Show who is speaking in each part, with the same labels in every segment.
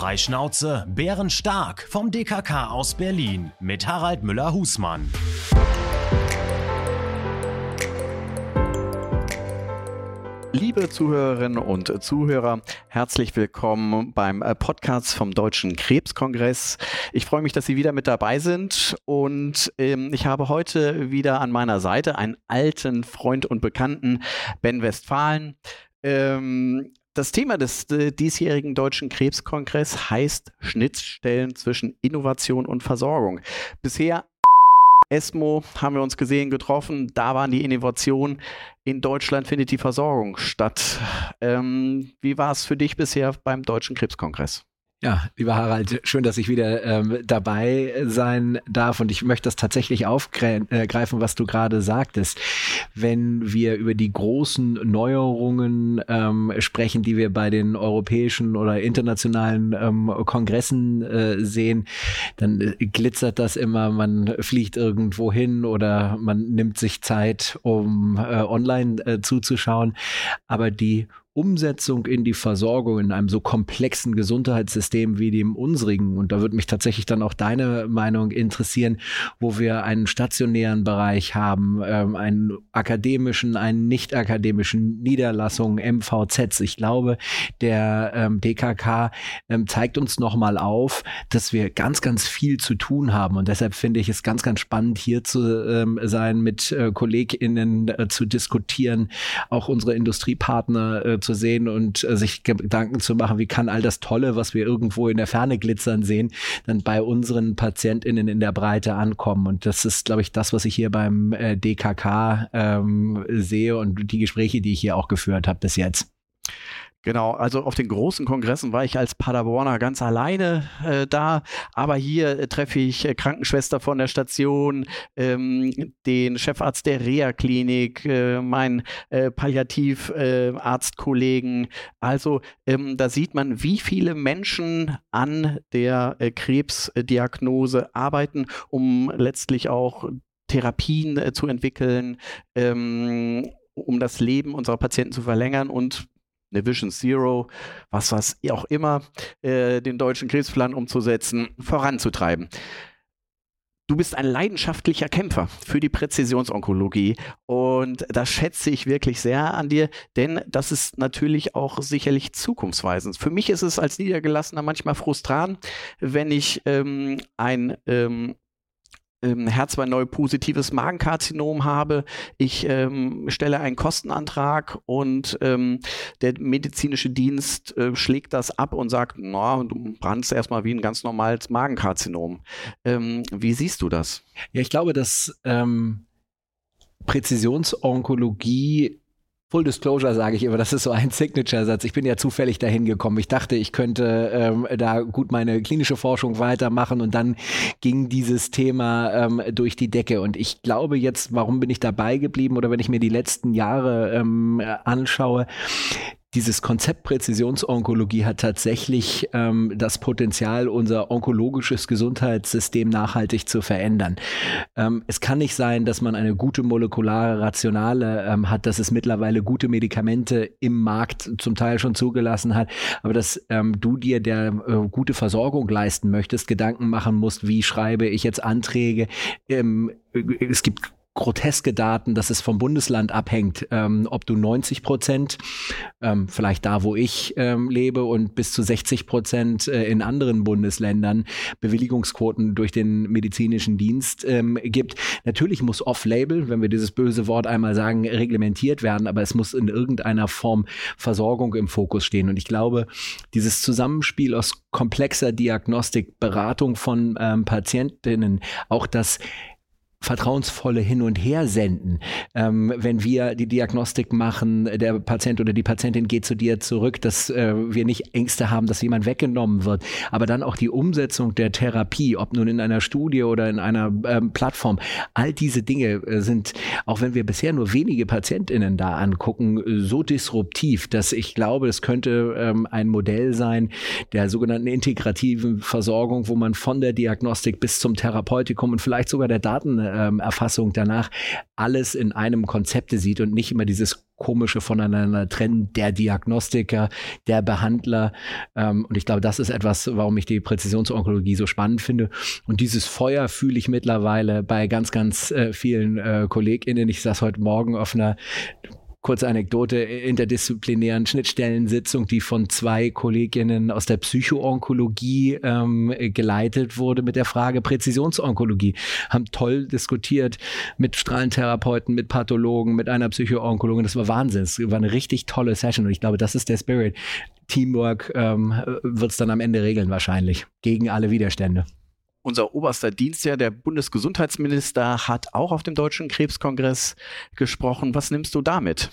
Speaker 1: Freischnauze, bärenstark vom DKK aus Berlin mit Harald Müller-Husmann.
Speaker 2: Liebe Zuhörerinnen und Zuhörer, herzlich willkommen beim äh, Podcast vom Deutschen Krebskongress. Ich freue mich, dass Sie wieder mit dabei sind und ähm, ich habe heute wieder an meiner Seite einen alten Freund und Bekannten, Ben Westfalen. Ähm, das Thema des äh, diesjährigen Deutschen Krebskongress heißt Schnittstellen zwischen Innovation und Versorgung. Bisher ESMO haben wir uns gesehen, getroffen. Da waren die Innovationen. In Deutschland findet die Versorgung statt. Ähm, wie war es für dich bisher beim Deutschen Krebskongress?
Speaker 3: Ja, lieber Harald, schön, dass ich wieder ähm, dabei sein darf und ich möchte das tatsächlich aufgreifen, äh, was du gerade sagtest. Wenn wir über die großen Neuerungen ähm, sprechen, die wir bei den europäischen oder internationalen ähm, Kongressen äh, sehen, dann äh, glitzert das immer, man fliegt irgendwo hin oder man nimmt sich Zeit, um äh, online äh, zuzuschauen. Aber die Umsetzung in die Versorgung in einem so komplexen Gesundheitssystem wie dem unsrigen, und da würde mich tatsächlich dann auch deine Meinung interessieren, wo wir einen stationären Bereich haben, ähm, einen akademischen, einen nicht akademischen Niederlassungen, MVZs. Ich glaube, der ähm, DKK ähm, zeigt uns nochmal auf, dass wir ganz, ganz viel zu tun haben. Und deshalb finde ich es ganz, ganz spannend, hier zu ähm, sein, mit äh, KollegInnen äh, zu diskutieren, auch unsere Industriepartner äh, zu sehen und äh, sich Gedanken zu machen, wie kann all das Tolle, was wir irgendwo in der Ferne glitzern sehen, dann bei unseren PatientInnen in der Breite ankommen. Und das ist, glaube ich, das, was ich hier beim äh, DKK ähm, sehe und die Gespräche, die ich hier auch geführt habe bis jetzt.
Speaker 2: Genau, also auf den großen Kongressen war ich als Paderborner ganz alleine äh, da, aber hier äh, treffe ich äh, Krankenschwester von der Station, ähm, den Chefarzt der Reha-Klinik, äh, meinen äh, Palliativarztkollegen. also ähm, da sieht man, wie viele Menschen an der äh, Krebsdiagnose arbeiten, um letztlich auch Therapien zu entwickeln, ähm, um das Leben unserer Patienten zu verlängern und eine Vision Zero, was was auch immer, äh, den deutschen Krebsplan umzusetzen, voranzutreiben. Du bist ein leidenschaftlicher Kämpfer für die Präzisionsonkologie und das schätze ich wirklich sehr an dir, denn das ist natürlich auch sicherlich zukunftsweisend. Für mich ist es als Niedergelassener manchmal frustrant, wenn ich ähm, ein ähm, ähm, Herz-2 positives Magenkarzinom habe, ich ähm, stelle einen Kostenantrag und ähm, der medizinische Dienst äh, schlägt das ab und sagt, na, du brannst erstmal wie ein ganz normales Magenkarzinom. Ähm, wie siehst du das?
Speaker 3: Ja, ich glaube, dass ähm, Präzisionsonkologie Full Disclosure sage ich immer, das ist so ein Signature-Satz. Ich bin ja zufällig dahin gekommen. Ich dachte, ich könnte ähm, da gut meine klinische Forschung weitermachen und dann ging dieses Thema ähm, durch die Decke. Und ich glaube jetzt, warum bin ich dabei geblieben oder wenn ich mir die letzten Jahre ähm, anschaue, dieses Konzept Präzisionsonkologie hat tatsächlich ähm, das Potenzial, unser onkologisches Gesundheitssystem nachhaltig zu verändern. Ähm, es kann nicht sein, dass man eine gute molekulare Rationale ähm, hat, dass es mittlerweile gute Medikamente im Markt zum Teil schon zugelassen hat, aber dass ähm, du dir der äh, gute Versorgung leisten möchtest, Gedanken machen musst, wie schreibe ich jetzt Anträge. Ähm, es gibt groteske Daten, dass es vom Bundesland abhängt, ähm, ob du 90 Prozent, ähm, vielleicht da, wo ich ähm, lebe, und bis zu 60 Prozent äh, in anderen Bundesländern Bewilligungsquoten durch den medizinischen Dienst ähm, gibt. Natürlich muss off-label, wenn wir dieses böse Wort einmal sagen, reglementiert werden, aber es muss in irgendeiner Form Versorgung im Fokus stehen. Und ich glaube, dieses Zusammenspiel aus komplexer Diagnostik, Beratung von ähm, Patientinnen, auch das vertrauensvolle Hin und Her senden. Ähm, wenn wir die Diagnostik machen, der Patient oder die Patientin geht zu dir zurück, dass äh, wir nicht Ängste haben, dass jemand weggenommen wird, aber dann auch die Umsetzung der Therapie, ob nun in einer Studie oder in einer ähm, Plattform, all diese Dinge äh, sind, auch wenn wir bisher nur wenige PatientInnen da angucken, so disruptiv, dass ich glaube, es könnte ähm, ein Modell sein der sogenannten integrativen Versorgung, wo man von der Diagnostik bis zum Therapeutikum und vielleicht sogar der Daten Datenerfassung danach alles in einem Konzepte sieht und nicht immer dieses komische voneinander trennen, der Diagnostiker, der Behandler. Ähm, und ich glaube, das ist etwas, warum ich die Präzisionsonkologie so spannend finde. Und dieses Feuer fühle ich mittlerweile bei ganz, ganz äh, vielen äh, KollegInnen. Ich saß heute Morgen auf einer kurze Anekdote, interdisziplinären Schnittstellensitzung, die von zwei Kolleginnen aus der Psychoonkologie ähm, geleitet wurde mit der Frage Präzisionsonkologie. Haben toll diskutiert mit Strahlentherapeuten, mit Pathologen, mit einer Psychoonkologin. Das war Wahnsinn. Es war eine richtig tolle Session und ich glaube, das ist der Spirit. Teamwork ähm, wird es dann am Ende regeln wahrscheinlich. Gegen alle Widerstände.
Speaker 2: Unser oberster Dienstherr, der Bundesgesundheitsminister, hat auch auf dem Deutschen Krebskongress gesprochen. Was nimmst du damit?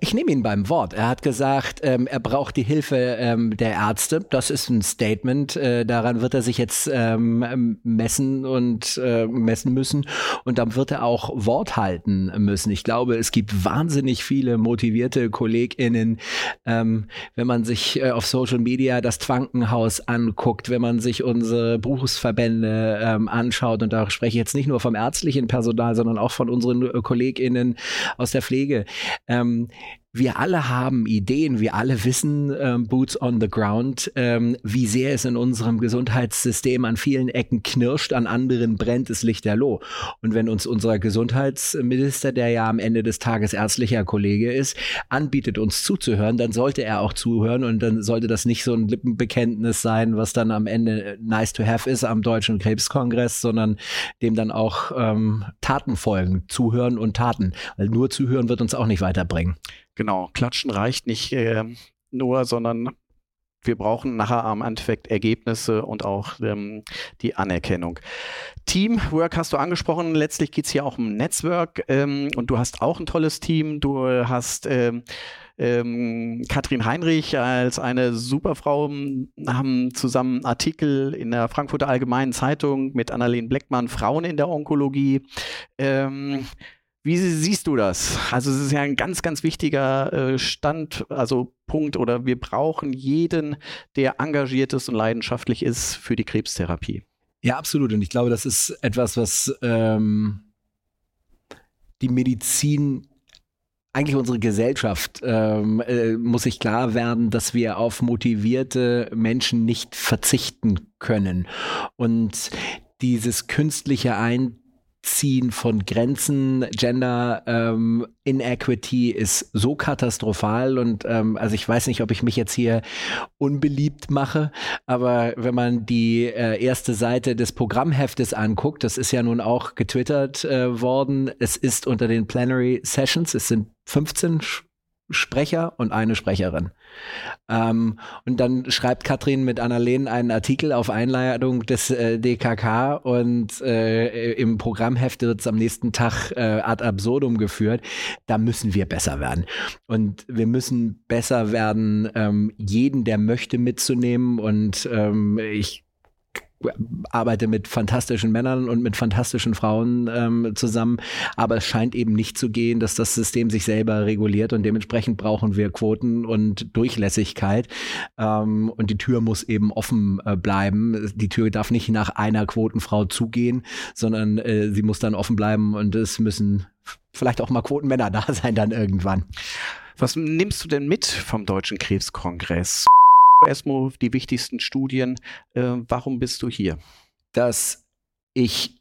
Speaker 3: Ich nehme ihn beim Wort. Er hat gesagt, ähm, er braucht die Hilfe ähm, der Ärzte. Das ist ein Statement. Äh, daran wird er sich jetzt ähm, messen und äh, messen müssen. Und dann wird er auch Wort halten müssen. Ich glaube, es gibt wahnsinnig viele motivierte KollegInnen. Ähm, wenn man sich äh, auf Social Media das Krankenhaus anguckt, wenn man sich unsere Berufsverbände ähm, anschaut, und da spreche ich jetzt nicht nur vom ärztlichen Personal, sondern auch von unseren äh, KollegInnen aus der Pflege. Ähm, Um, wir alle haben Ideen, wir alle wissen, ähm, Boots on the Ground, ähm, wie sehr es in unserem Gesundheitssystem an vielen Ecken knirscht, an anderen brennt es lichterloh. Und wenn uns unser Gesundheitsminister, der ja am Ende des Tages ärztlicher Kollege ist, anbietet, uns zuzuhören, dann sollte er auch zuhören und dann sollte das nicht so ein Lippenbekenntnis sein, was dann am Ende nice to have ist am Deutschen Krebskongress, sondern dem dann auch ähm, Taten folgen, zuhören und Taten. Weil nur zuhören wird uns auch nicht weiterbringen.
Speaker 2: Genau, klatschen reicht nicht äh, nur, sondern wir brauchen nachher am Endeffekt Ergebnisse und auch ähm, die Anerkennung. Teamwork hast du angesprochen. Letztlich geht es hier auch um Netzwerk ähm, und du hast auch ein tolles Team. Du hast ähm, ähm, Katrin Heinrich als eine Superfrau haben zusammen Artikel in der Frankfurter Allgemeinen Zeitung mit Annalene Bleckmann Frauen in der Onkologie. Ähm, wie siehst du das? Also es ist ja ein ganz, ganz wichtiger äh, Stand, also Punkt, oder wir brauchen jeden, der engagiert ist und leidenschaftlich ist für die Krebstherapie.
Speaker 3: Ja, absolut. Und ich glaube, das ist etwas, was ähm, die Medizin eigentlich unsere Gesellschaft ähm, äh, muss sich klar werden, dass wir auf motivierte Menschen nicht verzichten können. Und dieses künstliche Ein Ziehen von Grenzen, Gender ähm, Inequity ist so katastrophal und ähm, also ich weiß nicht, ob ich mich jetzt hier unbeliebt mache, aber wenn man die äh, erste Seite des Programmheftes anguckt, das ist ja nun auch getwittert äh, worden, es ist unter den Plenary Sessions, es sind 15 Sprecher und eine Sprecherin. Ähm, und dann schreibt Katrin mit Annalene einen Artikel auf Einladung des äh, DKK und äh, im Programmheft wird es am nächsten Tag äh, ad absurdum geführt. Da müssen wir besser werden. Und wir müssen besser werden, ähm, jeden, der möchte, mitzunehmen. Und ähm, ich arbeite mit fantastischen Männern und mit fantastischen Frauen ähm, zusammen, aber es scheint eben nicht zu gehen, dass das System sich selber reguliert und dementsprechend brauchen wir Quoten und Durchlässigkeit ähm, und die Tür muss eben offen äh, bleiben. Die Tür darf nicht nach einer Quotenfrau zugehen, sondern äh, sie muss dann offen bleiben und es müssen vielleicht auch mal Quotenmänner da sein dann irgendwann.
Speaker 2: Was nimmst du denn mit vom Deutschen Krebskongress? ESMO die wichtigsten Studien. Äh, warum bist du hier?
Speaker 3: Dass ich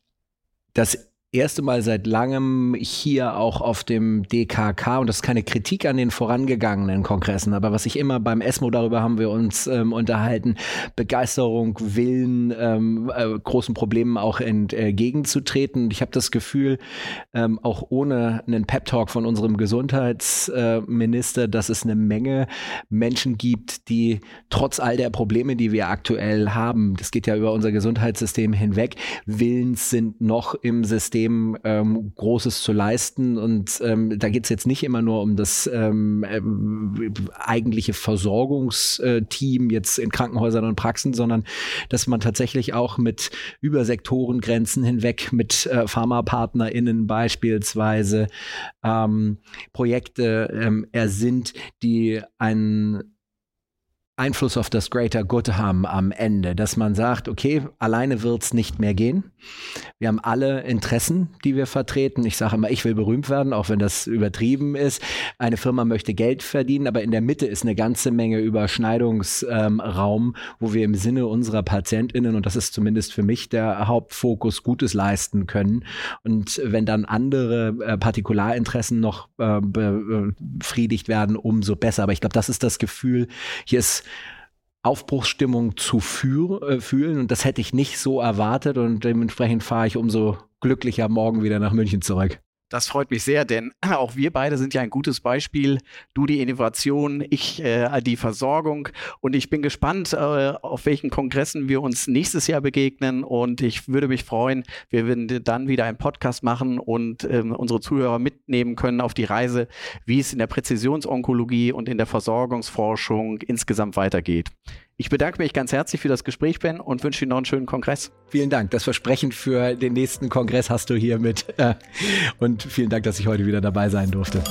Speaker 3: das erste Mal seit langem hier auch auf dem DKK und das ist keine Kritik an den vorangegangenen Kongressen, aber was ich immer beim ESMO, darüber haben wir uns ähm, unterhalten, Begeisterung, Willen, ähm, äh, großen Problemen auch entgegenzutreten. Und ich habe das Gefühl, ähm, auch ohne einen Pep-Talk von unserem Gesundheitsminister, äh, dass es eine Menge Menschen gibt, die trotz all der Probleme, die wir aktuell haben, das geht ja über unser Gesundheitssystem hinweg, willens sind noch im System System ähm, Großes zu leisten. Und ähm, da geht es jetzt nicht immer nur um das ähm, äh, eigentliche Versorgungsteam jetzt in Krankenhäusern und Praxen, sondern dass man tatsächlich auch mit über Sektorengrenzen hinweg mit äh, PharmapartnerInnen beispielsweise ähm, Projekte ähm, ersinnt, die einen Einfluss auf das Greater Good haben am Ende, dass man sagt, okay, alleine wird es nicht mehr gehen. Wir haben alle Interessen, die wir vertreten. Ich sage immer, ich will berühmt werden, auch wenn das übertrieben ist. Eine Firma möchte Geld verdienen, aber in der Mitte ist eine ganze Menge Überschneidungsraum, ähm, wo wir im Sinne unserer PatientInnen, und das ist zumindest für mich der Hauptfokus, Gutes leisten können. Und wenn dann andere äh, Partikularinteressen noch äh, befriedigt werden, umso besser. Aber ich glaube, das ist das Gefühl, hier ist Aufbruchsstimmung zu äh, fühlen und das hätte ich nicht so erwartet und dementsprechend fahre ich umso glücklicher morgen wieder nach München zurück.
Speaker 2: Das freut mich sehr, denn auch wir beide sind ja ein gutes Beispiel. Du die Innovation, ich äh, die Versorgung. Und ich bin gespannt, äh, auf welchen Kongressen wir uns nächstes Jahr begegnen. Und ich würde mich freuen, wir würden dann wieder einen Podcast machen und äh, unsere Zuhörer mitnehmen können auf die Reise, wie es in der Präzisionsonkologie und in der Versorgungsforschung insgesamt weitergeht. Ich bedanke mich ganz herzlich für das Gespräch, Ben, und wünsche Ihnen noch einen schönen Kongress.
Speaker 3: Vielen Dank. Das Versprechen für den nächsten Kongress hast du hier mit. Äh, und vielen Dank, dass ich heute wieder dabei sein durfte.